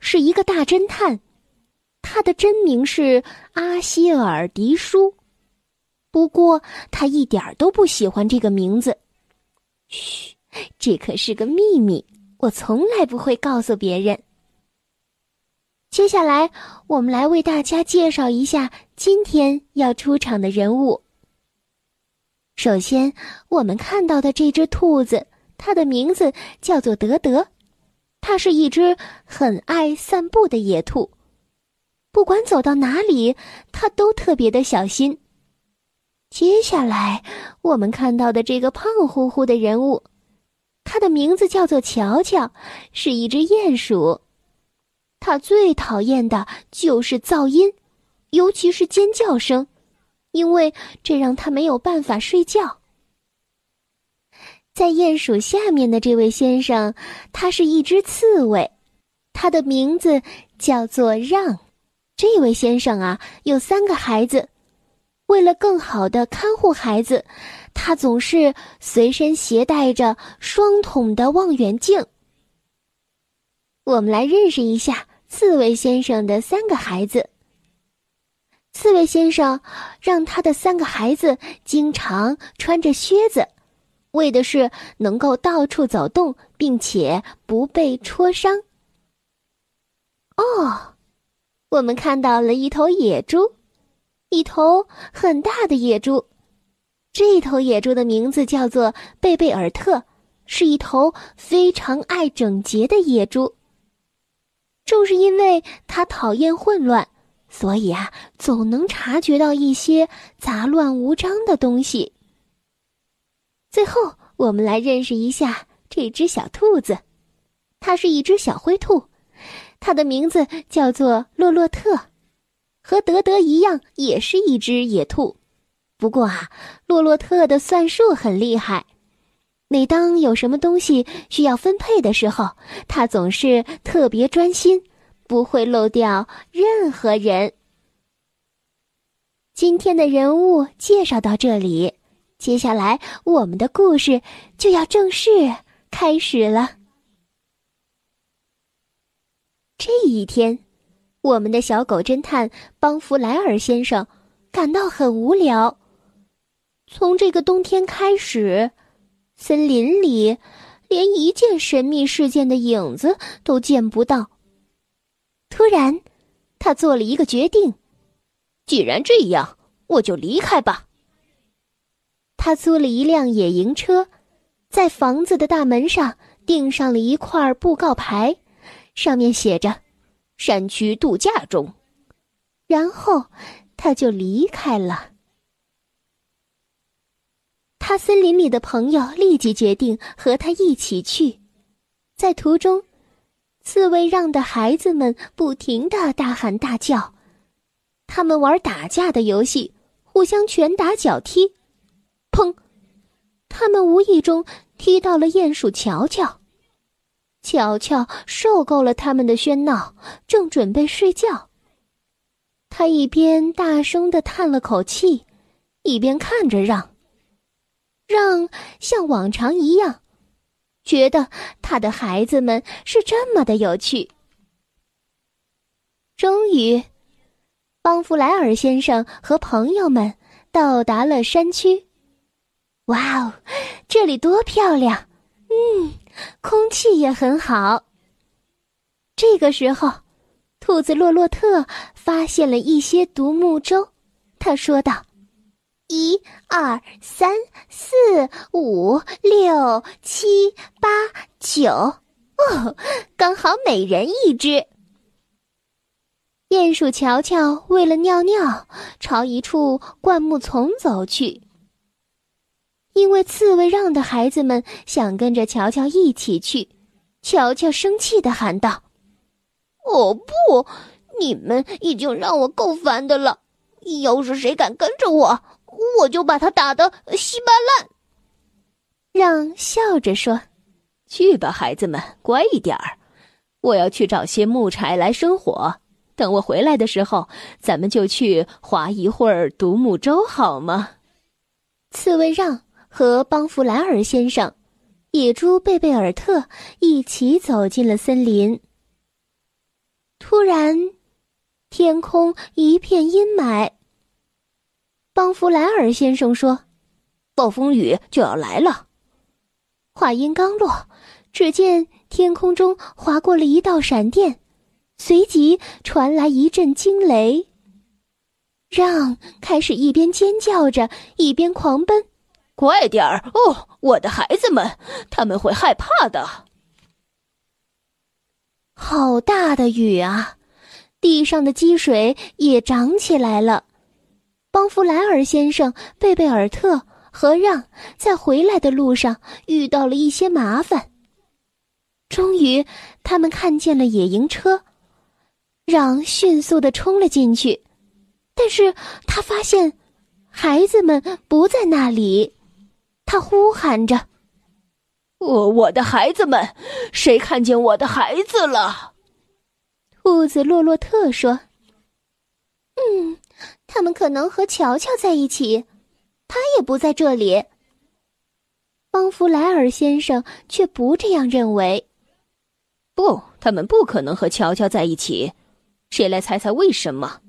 是一个大侦探，他的真名是阿希尔·迪舒。不过，他一点都不喜欢这个名字。嘘，这可是个秘密，我从来不会告诉别人。接下来，我们来为大家介绍一下今天要出场的人物。首先，我们看到的这只兔子，它的名字叫做德德。它是一只很爱散步的野兔，不管走到哪里，它都特别的小心。接下来我们看到的这个胖乎乎的人物，他的名字叫做乔乔，是一只鼹鼠。他最讨厌的就是噪音，尤其是尖叫声，因为这让他没有办法睡觉。在鼹鼠下面的这位先生，他是一只刺猬，他的名字叫做让。这位先生啊，有三个孩子，为了更好的看护孩子，他总是随身携带着双筒的望远镜。我们来认识一下刺猬先生的三个孩子。刺猬先生让他的三个孩子经常穿着靴子。为的是能够到处走动，并且不被戳伤。哦，我们看到了一头野猪，一头很大的野猪。这头野猪的名字叫做贝贝尔特，是一头非常爱整洁的野猪。正是因为它讨厌混乱，所以啊，总能察觉到一些杂乱无章的东西。最后，我们来认识一下这只小兔子，它是一只小灰兔，它的名字叫做洛洛特，和德德一样，也是一只野兔。不过啊，洛洛特的算术很厉害，每当有什么东西需要分配的时候，他总是特别专心，不会漏掉任何人。今天的人物介绍到这里。接下来，我们的故事就要正式开始了。这一天，我们的小狗侦探邦弗莱尔先生感到很无聊。从这个冬天开始，森林里连一件神秘事件的影子都见不到。突然，他做了一个决定：既然这样，我就离开吧。他租了一辆野营车，在房子的大门上钉上了一块布告牌，上面写着“山区度假中”。然后他就离开了。他森林里的朋友立即决定和他一起去。在途中，刺猬让的孩子们不停的大喊大叫，他们玩打架的游戏，互相拳打脚踢。砰！他们无意中踢到了鼹鼠乔乔。乔乔受够了他们的喧闹，正准备睡觉。他一边大声的叹了口气，一边看着让。让像往常一样，觉得他的孩子们是这么的有趣。终于，邦弗莱尔先生和朋友们到达了山区。哇哦，这里多漂亮！嗯，空气也很好。这个时候，兔子洛洛特发现了一些独木舟，他说道：“一、二、三、四、五、六、七、八、九，哦，刚好每人一只。”鼹鼠乔乔为了尿尿，朝一处灌木丛走去。因为刺猬让的孩子们想跟着乔乔一起去，乔乔生气的喊道：“哦不，你们已经让我够烦的了。要是谁敢跟着我，我就把他打得稀巴烂。让笑着说：“去吧，孩子们，乖一点儿。我要去找些木柴来生火。等我回来的时候，咱们就去划一会儿独木舟，好吗？”刺猬让和邦弗莱尔先生、野猪贝贝尔特一起走进了森林。突然，天空一片阴霾。邦弗莱尔先生说：“暴风雨就要来了。”话音刚落，只见天空中划过了一道闪电，随即传来一阵惊雷。让开始一边尖叫着，一边狂奔。快点儿哦，我的孩子们，他们会害怕的。好大的雨啊！地上的积水也涨起来了。邦弗莱尔先生、贝贝尔特和让在回来的路上遇到了一些麻烦。终于，他们看见了野营车，让迅速的冲了进去，但是他发现孩子们不在那里。他呼喊着：“我我的孩子们，谁看见我的孩子了？”兔子洛洛特说：“嗯。”他们可能和乔乔在一起，他也不在这里。邦弗莱尔先生却不这样认为。不，他们不可能和乔乔在一起。谁来猜猜为什么？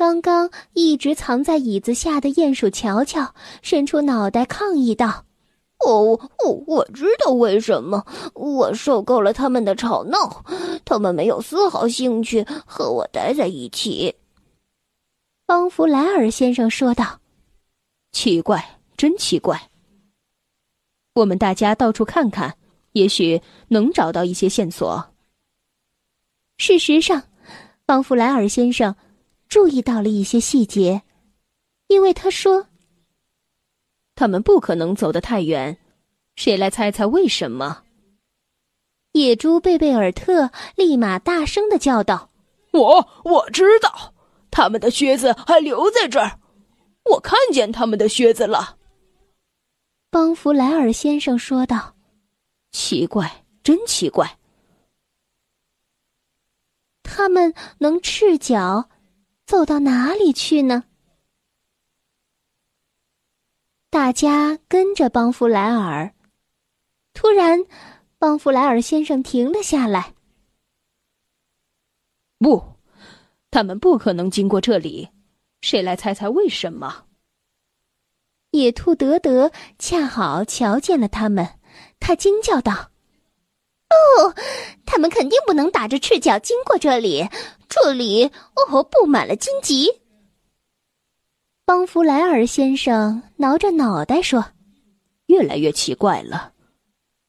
刚刚一直藏在椅子下的鼹鼠乔乔伸出脑袋抗议道：“哦，我我知道为什么。我受够了他们的吵闹，他们没有丝毫兴趣和我待在一起。”邦弗莱尔先生说道：“奇怪，真奇怪。我们大家到处看看，也许能找到一些线索。”事实上，邦弗莱尔先生注意到了一些细节，因为他说：“他们不可能走得太远。”谁来猜猜为什么？野猪贝贝尔特立马大声的叫道：“我我知道。”他们的靴子还留在这儿，我看见他们的靴子了。邦弗莱尔先生说道：“奇怪，真奇怪。他们能赤脚走到哪里去呢？”大家跟着邦弗莱尔。突然，邦弗莱尔先生停了下来。不。他们不可能经过这里，谁来猜猜为什么？野兔德德恰好瞧见了他们，他惊叫道：“哦，他们肯定不能打着赤脚经过这里，这里哦布满了荆棘。”邦弗莱尔先生挠着脑袋说：“越来越奇怪了，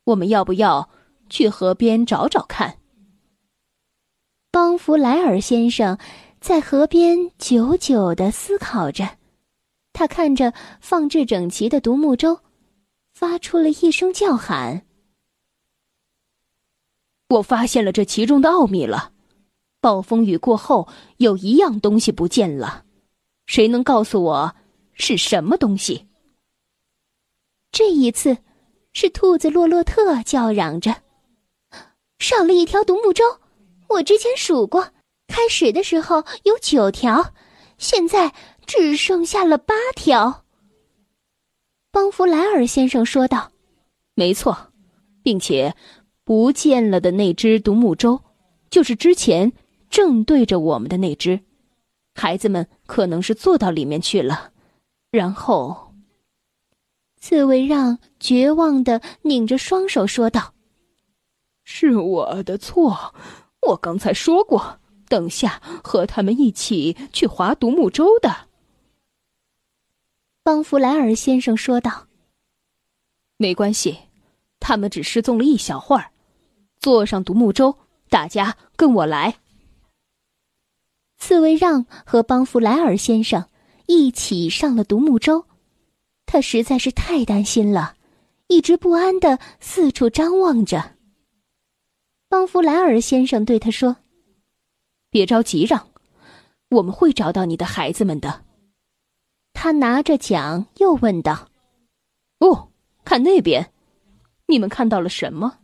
我们要不要去河边找找看？”邦弗莱尔先生在河边久久的思考着，他看着放置整齐的独木舟，发出了一声叫喊：“我发现了这其中的奥秘了！暴风雨过后，有一样东西不见了，谁能告诉我是什么东西？”这一次，是兔子洛洛特叫嚷着：“少了一条独木舟。”我之前数过，开始的时候有九条，现在只剩下了八条。邦弗莱尔先生说道：“没错，并且不见了的那只独木舟，就是之前正对着我们的那只。孩子们可能是坐到里面去了。”然后，刺猬让绝望的拧着双手说道：“是我的错。”我刚才说过，等下和他们一起去划独木舟的。邦弗莱尔先生说道：“没关系，他们只失踪了一小会儿。坐上独木舟，大家跟我来。”刺猬让和邦弗莱尔先生一起上了独木舟，他实在是太担心了，一直不安的四处张望着。邦弗莱尔先生对他说：“别着急，让，我们会找到你的孩子们的。”他拿着桨又问道：“哦，看那边，你们看到了什么？”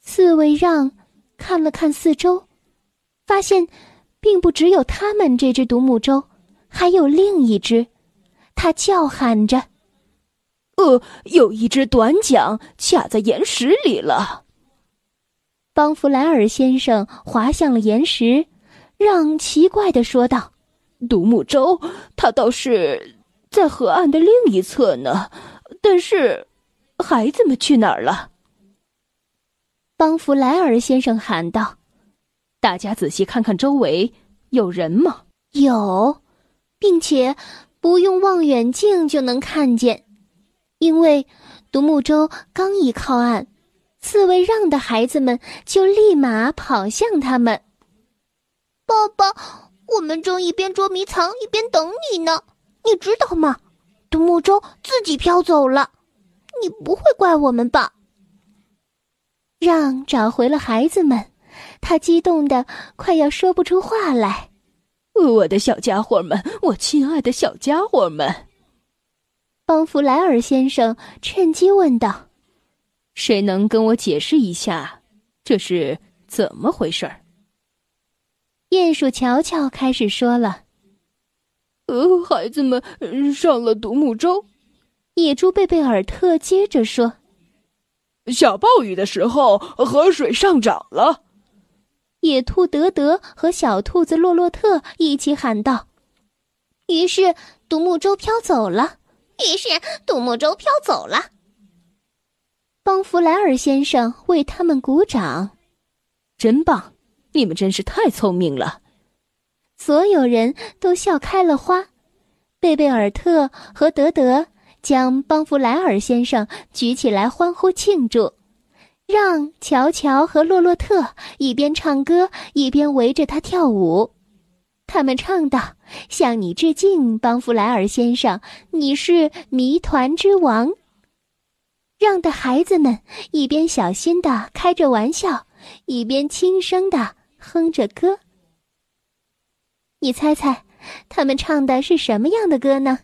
刺猬让看了看四周，发现并不只有他们这只独木舟，还有另一只。他叫喊着：“呃，有一只短桨卡在岩石里了。”邦弗莱尔先生滑向了岩石，让奇怪的说道。独木舟，它倒是在河岸的另一侧呢。但是，孩子们去哪儿了？邦弗莱尔先生喊道：“大家仔细看看周围，有人吗？”“有，并且不用望远镜就能看见，因为独木舟刚一靠岸，刺猬让的孩子们就立马跑向他们。”爸爸。我们正一边捉迷藏一边等你呢，你知道吗？独木舟自己飘走了，你不会怪我们吧？让找回了孩子们，他激动的快要说不出话来。我的小家伙们，我亲爱的小家伙们！邦弗莱尔先生趁机问道：“谁能跟我解释一下，这是怎么回事？”鼹鼠乔乔开始说了：“呃，孩子们上了独木舟。”野猪贝贝尔特接着说：“下暴雨的时候，河水上涨了。”野兔德德和小兔子洛洛特一起喊道：“于是独木舟飘走了。”于是独木舟飘走了。邦弗莱尔先生为他们鼓掌，真棒。你们真是太聪明了！所有人都笑开了花。贝贝尔特和德德将邦弗莱尔先生举起来欢呼庆祝，让乔乔和洛洛特一边唱歌一边围着他跳舞。他们唱道：“向你致敬，邦弗莱尔先生，你是谜团之王。”让的孩子们一边小心的开着玩笑，一边轻声的。哼着歌，你猜猜，他们唱的是什么样的歌呢？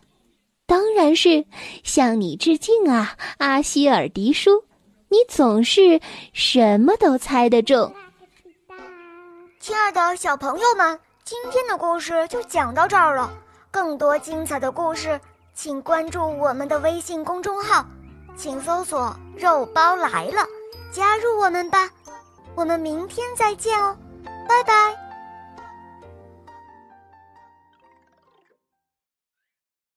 当然是向你致敬啊，阿希尔迪叔！你总是什么都猜得中。亲爱的小朋友们，今天的故事就讲到这儿了。更多精彩的故事，请关注我们的微信公众号，请搜索“肉包来了”，加入我们吧。我们明天再见哦。拜拜。